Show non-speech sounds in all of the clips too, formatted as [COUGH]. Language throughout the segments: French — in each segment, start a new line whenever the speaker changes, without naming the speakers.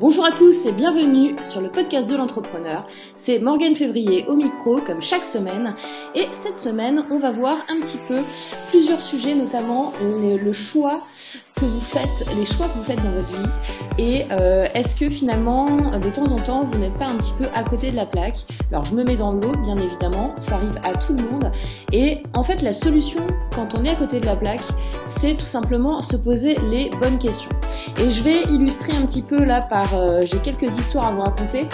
Bonjour à tous et bienvenue sur le podcast de l'entrepreneur. C'est Morgane Février au micro comme chaque semaine et cette semaine on va voir un petit peu plusieurs sujets notamment le, choix que vous faites, les choix que vous faites dans votre vie et euh, est-ce que finalement de temps en temps vous n'êtes pas un petit peu à côté de la plaque? Alors je me mets dans l'eau bien évidemment, ça arrive à tout le monde et en fait la solution quand on est à côté de la plaque c'est tout simplement se poser les bonnes questions. Et je vais illustrer un petit peu là par euh, j'ai quelques histoires à vous raconter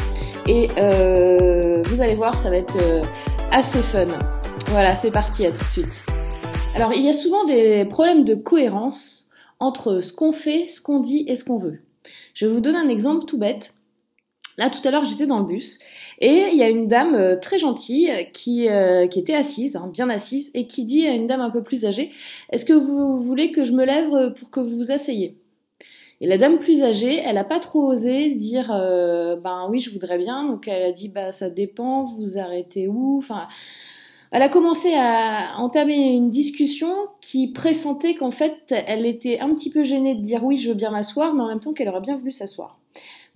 et euh, vous allez voir, ça va être euh, assez fun. Voilà, c'est parti, à tout de suite. Alors, il y a souvent des problèmes de cohérence entre ce qu'on fait, ce qu'on dit et ce qu'on veut. Je vous donner un exemple tout bête. Là, tout à l'heure, j'étais dans le bus et il y a une dame très gentille qui, qui était assise, hein, bien assise, et qui dit à une dame un peu plus âgée, est-ce que vous voulez que je me lève pour que vous vous asseyez? Et la dame plus âgée, elle a pas trop osé dire euh, ben oui, je voudrais bien. Donc elle a dit bah ça dépend, vous arrêtez où? Enfin, elle a commencé à entamer une discussion qui pressentait qu'en fait, elle était un petit peu gênée de dire oui, je veux bien m'asseoir, mais en même temps qu'elle aurait bien voulu s'asseoir.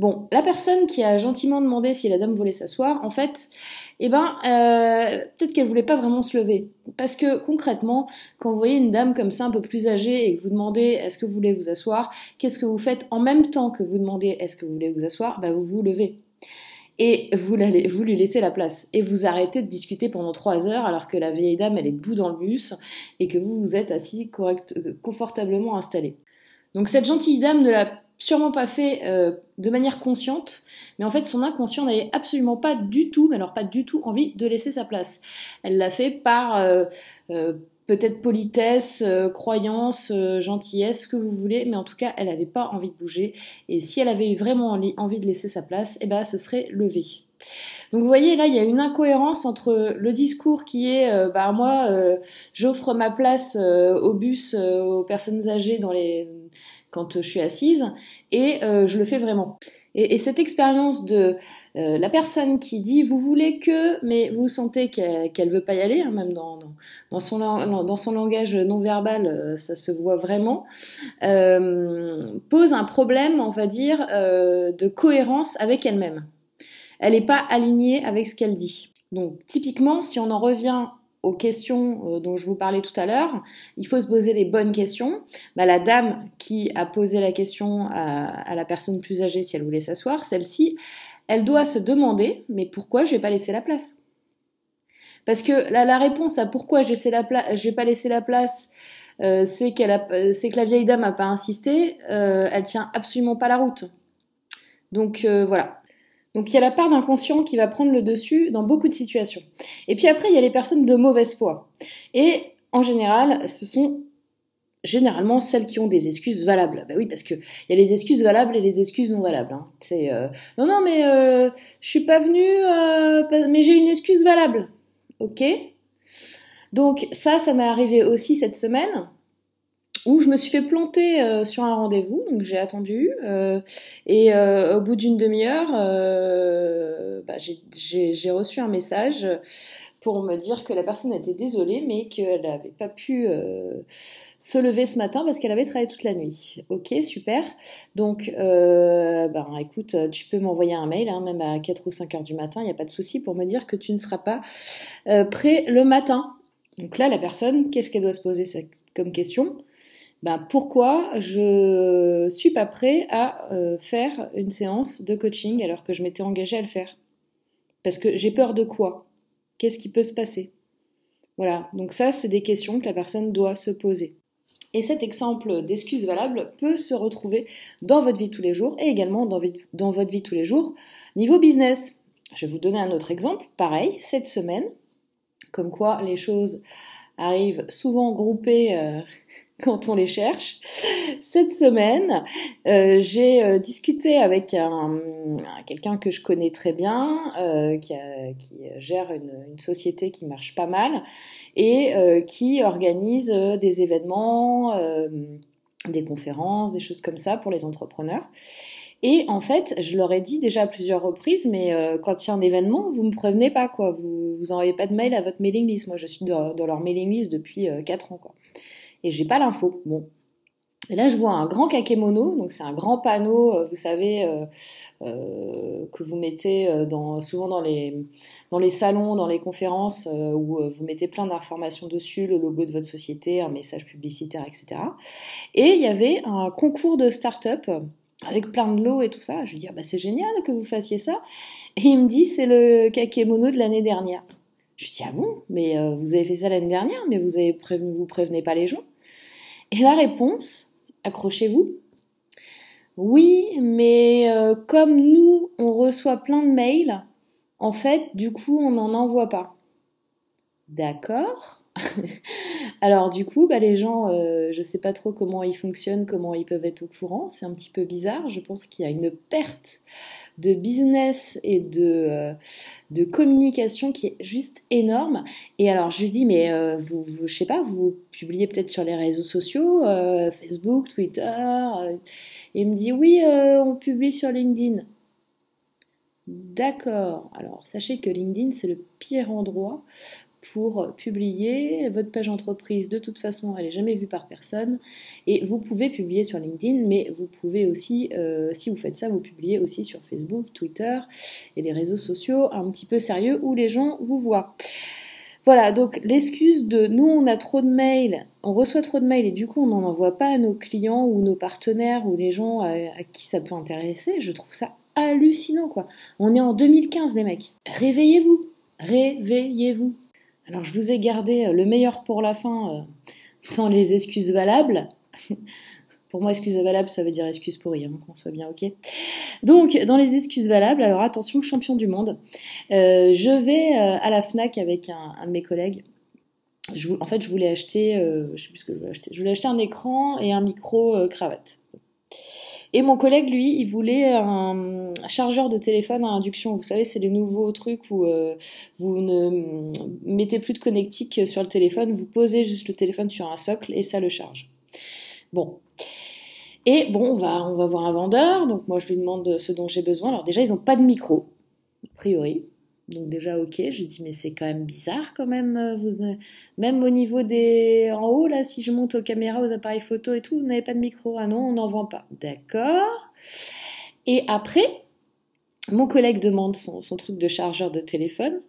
Bon, la personne qui a gentiment demandé si la dame voulait s'asseoir, en fait, eh ben, euh, peut-être qu'elle voulait pas vraiment se lever. Parce que concrètement, quand vous voyez une dame comme ça, un peu plus âgée, et que vous demandez est-ce que vous voulez vous asseoir, qu'est-ce que vous faites en même temps que vous demandez est-ce que vous voulez vous asseoir Bah vous vous levez. Et vous, vous lui laissez la place. Et vous arrêtez de discuter pendant trois heures alors que la vieille dame, elle est debout dans le bus et que vous vous êtes assis correct, euh, confortablement installé. Donc cette gentille dame ne l'a sûrement pas fait euh, de manière consciente, mais en fait son inconscient n'avait absolument pas du tout, mais alors pas du tout envie de laisser sa place. Elle l'a fait par euh, euh, peut-être politesse, croyance, gentillesse, ce que vous voulez, mais en tout cas elle n'avait pas envie de bouger, et si elle avait eu vraiment envie de laisser sa place, eh ben ce serait levé. Donc vous voyez là, il y a une incohérence entre le discours qui est bah moi j'offre ma place au bus aux personnes âgées dans les quand je suis assise et euh, je le fais vraiment. Et, cette expérience de euh, la personne qui dit vous voulez que, mais vous sentez qu'elle ne veut pas y aller, hein, même dans, dans, son, langage non verbal, euh, ça se voit vraiment, pose un problème, on va dire, de cohérence avec elle-même. Elle n'est pas alignée avec ce qu'elle dit. Donc typiquement, si on en revient aux questions euh, dont je vous parlais tout à l'heure, il faut se poser les bonnes questions. Bah, la dame qui a posé la question à, la personne plus âgée si elle voulait s'asseoir, celle-ci, elle doit se demander mais pourquoi je vais pas laisser la place? Parce que la, réponse à pourquoi je ne pas laisser la place, euh, c'est que la vieille dame n'a pas insisté, euh, elle tient absolument pas la route. Donc voilà, donc il y a la part d'inconscient qui va prendre le dessus dans beaucoup de situations. Et puis après, il y a les personnes de mauvaise foi. Et en général, ce sont généralement celles qui ont des excuses valables. Ben oui, parce que il y a les excuses valables et les excuses non valables. Hein. C'est euh, non non mais euh, je suis pas venue, euh, mais j'ai une excuse valable. Ok? Donc ça, ça m'est arrivé aussi cette semaine où je me suis fait planter euh, sur un rendez-vous, donc j'ai attendu, euh, et euh, au bout d'une demi-heure, bah, j'ai reçu un message pour me dire que la personne était désolée, mais qu'elle n'avait pas pu se lever ce matin parce qu'elle avait travaillé toute la nuit. Ok, super. Donc, ben écoute, tu peux m'envoyer un mail, hein, même à 4 ou 5 heures du matin, il n'y a pas de souci, pour me dire que tu ne seras pas prêt le matin. Donc là, la personne, qu'est-ce qu'elle doit se poser comme question? Ben, pourquoi je suis pas prêt à euh, faire une séance de coaching alors que je m'étais engagée à le faire? Parce que j'ai peur de quoi? Qu'est-ce qui peut se passer? Voilà, donc ça, c'est des questions que la personne doit se poser. Et cet exemple d'excuse valable peut se retrouver dans votre vie tous les jours et également dans, dans votre vie tous les jours niveau business. Je vais vous donner un autre exemple. Pareil, cette semaine, comme quoi les choses arrivent souvent groupées euh, [LAUGHS] quand on les cherche. Cette semaine, euh, j'ai euh, discuté avec un, quelqu'un que je connais très bien, qui, gère une, société qui marche pas mal et qui organise des événements, des conférences, des choses comme ça pour les entrepreneurs. Et en fait, je leur ai dit déjà à plusieurs reprises, mais euh, quand il y a un événement, vous me prévenez pas, quoi. Vous, vous envoyez pas de mail à votre mailing list. Moi, je suis dans, leur mailing list depuis euh, 4 ans, quoi. Et j'ai pas l'info. Bon. Et là, je vois un grand kakémono, donc c'est un grand panneau, euh, vous savez, euh, que vous mettez souvent dans les, dans les salons, dans les conférences, où vous mettez plein d'informations dessus, le logo de votre société, un message publicitaire, etc. Et il y avait un concours de start-up avec plein de lots et tout ça. Je lui dis, ah bah, c'est génial que vous fassiez ça. Et il me dit, c'est le kakémono de l'année dernière. Je lui dis, ah bon, mais vous avez fait ça l'année dernière, mais vous avez prévenu, vous prévenez pas les gens? Et la réponse, accrochez-vous. Oui, mais euh, comme nous, on reçoit plein de mails, en fait, du coup, on n'en envoie pas. D'accord? [LAUGHS] Alors du coup, bah, les gens, euh, je ne sais pas trop comment ils fonctionnent, comment ils peuvent être au courant. C'est un petit peu bizarre. Je pense qu'il y a une perte de business et de, euh, communication qui est juste énorme. Et alors je lui dis, mais euh, vous, je pas, vous publiez peut-être sur les réseaux sociaux, Facebook, Twitter. il me dit, oui, on publie sur LinkedIn. D'accord. Alors sachez que LinkedIn, c'est le pire endroit pour publier. Votre page entreprise, de toute façon, elle n'est jamais vue par personne. Et vous pouvez publier sur LinkedIn, mais vous pouvez aussi, euh, si vous faites ça, vous publiez aussi sur Facebook, Twitter et les réseaux sociaux un petit peu sérieux où les gens vous voient. Voilà, donc l'excuse de nous on a trop de mails, on reçoit trop de mails et du coup on n'en envoie pas à nos clients ou nos partenaires ou les gens à, à qui ça peut intéresser, je trouve ça hallucinant quoi. On est en 2015 les mecs. Réveillez-vous, réveillez-vous. Alors je vous ai gardé euh, le meilleur pour la fin euh, [LAUGHS] dans les excuses valables. [LAUGHS] pour moi, excuses valables, ça veut dire excuse pour rien, qu'on soit bien ok. Donc, dans les excuses valables, alors attention, champion du monde, euh, je vais à la FNAC avec un, de mes collègues. en fait, je voulais acheter, je je voulais acheter, je voulais acheter un écran et un micro cravate. Et mon collègue, lui, il voulait un chargeur de téléphone à induction. Vous savez, c'est les nouveaux trucs où euh, vous ne mettez plus de connectique sur le téléphone, vous posez juste le téléphone sur un socle et ça le charge. Bon. Et bon, on va, on va voir un vendeur. Donc moi, je lui demande ce dont j'ai besoin. Alors déjà, ils n'ont pas de micro, a priori. Donc déjà ok, j'ai dit mais c'est quand même bizarre quand même, euh, même au niveau des en haut là, si je monte aux caméras, aux appareils photo et tout, vous n'avez pas de micro, ah non, on n'en vend pas, d'accord. Et après, mon collègue demande son, truc de chargeur de téléphone,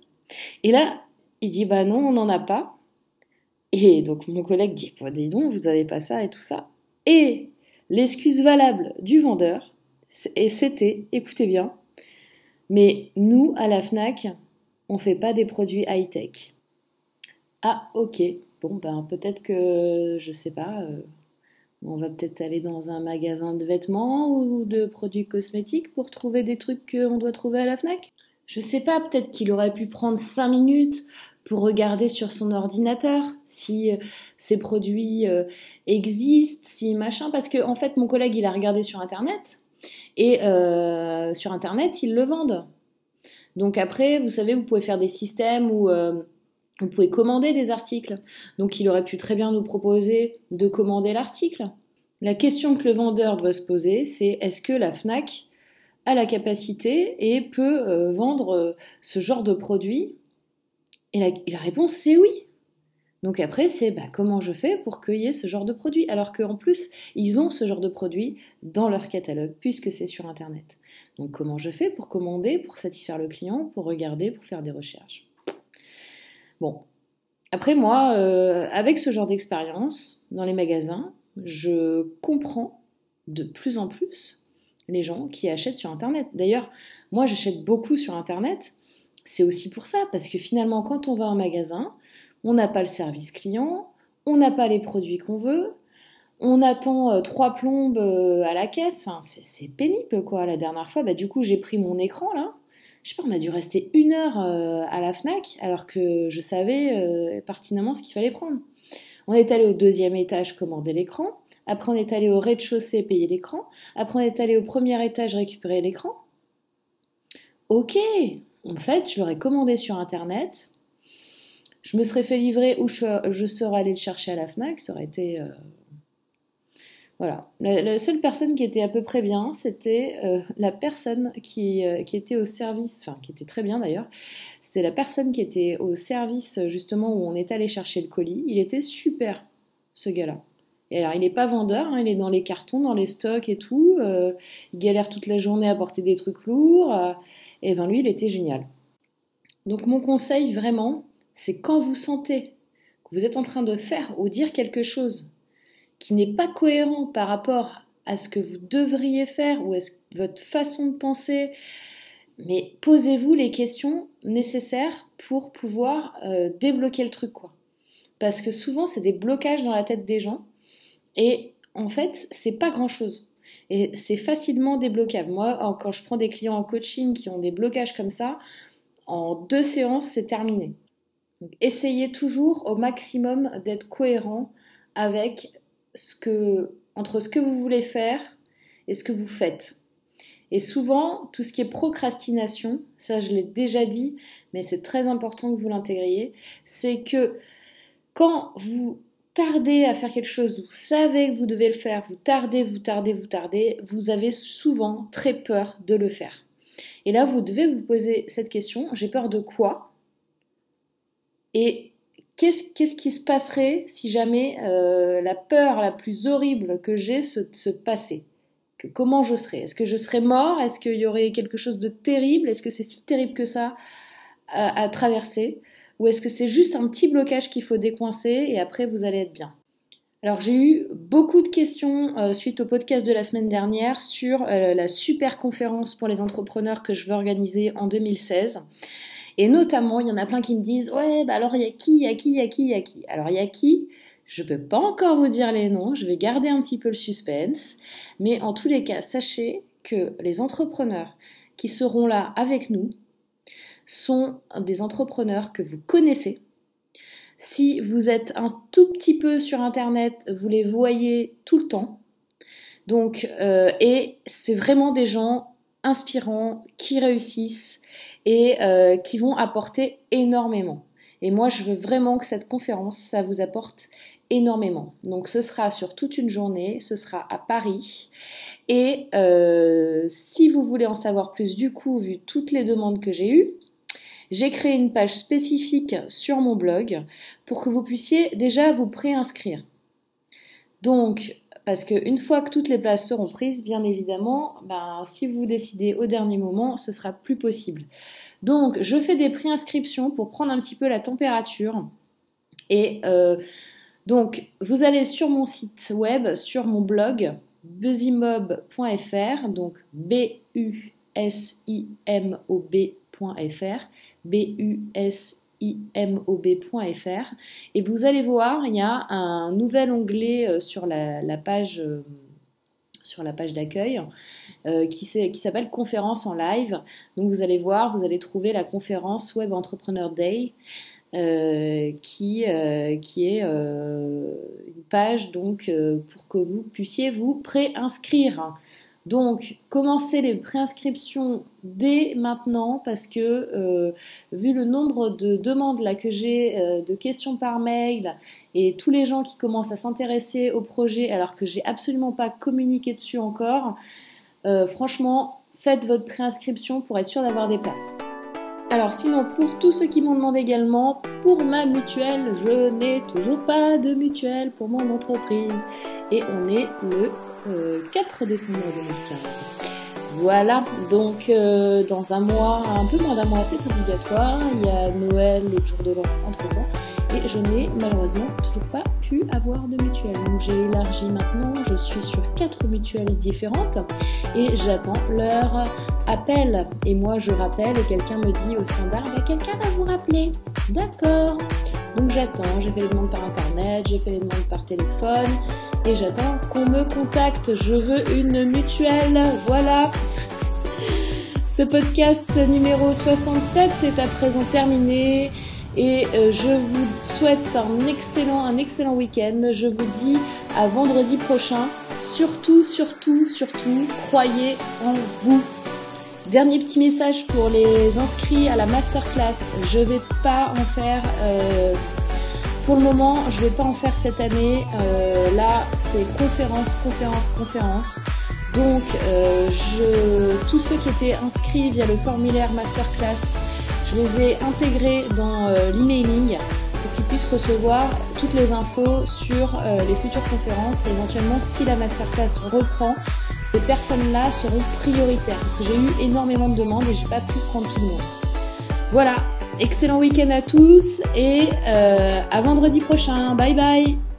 et là il dit bah non, on n'en a pas. Et donc mon collègue dit bah, dis donc, vous n'avez pas ça et tout ça. Et l'excuse valable du vendeur, c'était, écoutez bien, mais nous, à la FNAC, on fait pas des produits high-tech. Ah, ok. Bon, ben peut-être que, je sais pas, euh, on va peut-être aller dans un magasin de vêtements ou de produits cosmétiques pour trouver des trucs qu'on doit trouver à la FNAC? Je sais pas, peut-être qu'il aurait pu prendre 5 minutes pour regarder sur son ordinateur si euh, ces produits euh, existent, si machin, parce que en fait mon collègue il a regardé sur internet et euh, sur Internet, ils le vendent. Donc après, vous savez, vous pouvez faire des systèmes où euh, vous pouvez commander des articles. Donc il aurait pu très bien nous proposer de commander l'article. La question que le vendeur doit se poser, c'est est-ce que la FNAC a la capacité et peut euh, vendre ce genre de produit? Et la réponse, c'est oui. Donc après, c'est bah, comment je fais pour cueillir ce genre de produit Alors qu'en plus, ils ont ce genre de produit dans leur catalogue, puisque c'est sur Internet. Donc comment je fais pour commander, pour satisfaire le client, pour regarder, pour faire des recherches? Bon. Après, moi, euh, avec ce genre d'expérience dans les magasins, je comprends de plus en plus les gens qui achètent sur Internet. D'ailleurs, moi, j'achète beaucoup sur Internet. C'est aussi pour ça, parce que finalement, quand on va en magasin, on n'a pas le service client, on n'a pas les produits qu'on veut, on attend euh, trois plombes euh, à la caisse, c'est pénible quoi. La dernière fois, bah, du coup j'ai pris mon écran là, je sais pas, on a dû rester une heure euh, à la FNAC alors que je savais pertinemment ce qu'il fallait prendre. On est allé au deuxième étage commander l'écran, après on est allé au rez-de-chaussée payer l'écran, après on est allé au premier étage récupérer l'écran. Ok, en fait je l'aurais commandé sur internet, je me serais fait livrer ou je, serais allé le chercher à la FNAC, ça aurait été... Euh, voilà. La, seule personne qui était à peu près bien, c'était euh, la personne qui, euh, qui, était au service, enfin qui était très bien d'ailleurs, c'était la personne qui était au service justement où on est allé chercher le colis. Il était super, ce gars-là. Et alors, il n'est pas vendeur, hein, il est dans les cartons, dans les stocks et tout. Il galère toute la journée à porter des trucs lourds. Et ben lui, il était génial. Donc mon conseil vraiment, c'est quand vous sentez que vous êtes en train de faire ou dire quelque chose qui n'est pas cohérent par rapport à ce que vous devriez faire ou à votre façon de penser, mais posez-vous les questions nécessaires pour pouvoir euh, débloquer le truc quoi. Parce que souvent c'est des blocages dans la tête des gens et en fait c'est pas grand chose. Et c'est facilement débloquable. Moi, quand je prends des clients en coaching qui ont des blocages comme ça, en deux séances, c'est terminé. Essayez toujours au maximum d'être cohérent avec entre ce que vous voulez faire et ce que vous faites. Et souvent, tout ce qui est procrastination, ça je l'ai déjà dit, mais c'est très important que vous l'intégriez, c'est que quand vous tardez à faire quelque chose, vous savez que vous devez le faire, vous tardez, vous tardez, vous tardez, vous avez souvent très peur de le faire. Et là, vous devez vous poser cette question, j'ai peur de quoi? Et qu'est-ce qui se passerait si jamais euh, la peur la plus horrible que j'ai se, passait? Comment je serais? Est-ce que je serais mort? Est-ce qu'il y aurait quelque chose de terrible? Est-ce que c'est si terrible que ça à traverser? Ou est-ce que c'est juste un petit blocage qu'il faut décoincer et après vous allez être bien? Alors j'ai eu beaucoup de questions euh, suite au podcast de la semaine dernière sur euh, la super conférence pour les entrepreneurs que je veux organiser en 2016. Et notamment, il y en a plein qui me disent Ouais, bah alors il y a qui, il y a qui, il y a qui, il y a qui? Alors il y a qui? Je ne peux pas encore vous dire les noms, je vais garder un petit peu le suspense. Mais en tous les cas, sachez que les entrepreneurs qui seront là avec nous, sont des entrepreneurs que vous connaissez. Si vous êtes un tout petit peu sur Internet, vous les voyez tout le temps. Donc, euh, et c'est vraiment des gens inspirants qui réussissent et euh, qui vont apporter énormément. Et moi, je veux vraiment que cette conférence, ça vous apporte énormément. Donc, ce sera sur toute une journée, ce sera à Paris. Et euh, si vous voulez en savoir plus, du coup, vu toutes les demandes que j'ai eues, j'ai créé une page spécifique sur mon blog pour que vous puissiez déjà vous préinscrire. Donc, parce qu'une fois que toutes les places seront prises, bien évidemment, ben, si vous décidez au dernier moment, ce sera plus possible. Donc, je fais des préinscriptions pour prendre un petit peu la température. Et euh, donc, vous allez sur mon site web, sur mon blog, busymob.fr, donc B-U-S-I-M-O-B.fr b-u-s-i-m-o-b.fr et vous allez voir, il y a un nouvel onglet euh, sur la, page euh, sur la page d'accueil euh, qui, s'appelle conférence en live. Donc vous allez voir, vous allez trouver la conférence Web Entrepreneur Day qui, qui est une page donc pour que vous puissiez vous préinscrire. Donc, commencez les préinscriptions dès maintenant parce que euh, vu le nombre de demandes là que j'ai euh, de questions par mail et tous les gens qui commencent à s'intéresser au projet alors que j'ai absolument pas communiqué dessus encore, euh, franchement, faites votre préinscription pour être sûr d'avoir des places. Alors sinon, pour tous ceux qui m'ont demandé également, pour ma mutuelle, je n'ai toujours pas de mutuelle pour mon entreprise. Et on est le 4 euh, décembre 2015. Voilà, donc euh, dans un mois, un peu moins d'un mois, c'est obligatoire. Il y a Noël et le jour de l'an entre temps. Et je n'ai malheureusement toujours pas pu avoir de mutuelle. Donc j'ai élargi maintenant, je suis sur quatre mutuelles différentes et j'attends leur appel. Et moi je rappelle et quelqu'un me dit au standard, bah, quelqu'un va vous rappeler. D'accord. Donc j'attends, j'ai fait les demandes par internet, j'ai fait les demandes par téléphone, et j'attends qu'on me contacte. Je veux une mutuelle. Voilà. Ce podcast numéro 67 est à présent terminé et euh, je vous souhaite un excellent, un excellent week-end. Je vous dis à vendredi prochain. Surtout, surtout, surtout, croyez en vous. Dernier petit message pour les inscrits à la masterclass. Je vais pas en faire euh, pour le moment, je ne vais pas en faire cette année. Euh, là, c'est conférence, conférence, conférence. Donc, euh, tous ceux qui étaient inscrits via le formulaire masterclass, je les ai intégrés dans euh, l'emailing pour qu'ils puissent recevoir toutes les infos sur les futures conférences et éventuellement si la masterclass reprend, ces personnes-là seront prioritaires parce que j'ai eu énormément de demandes et je j'ai pas pu prendre tout le monde. Voilà, excellent week-end à tous et euh, à vendredi prochain. Bye bye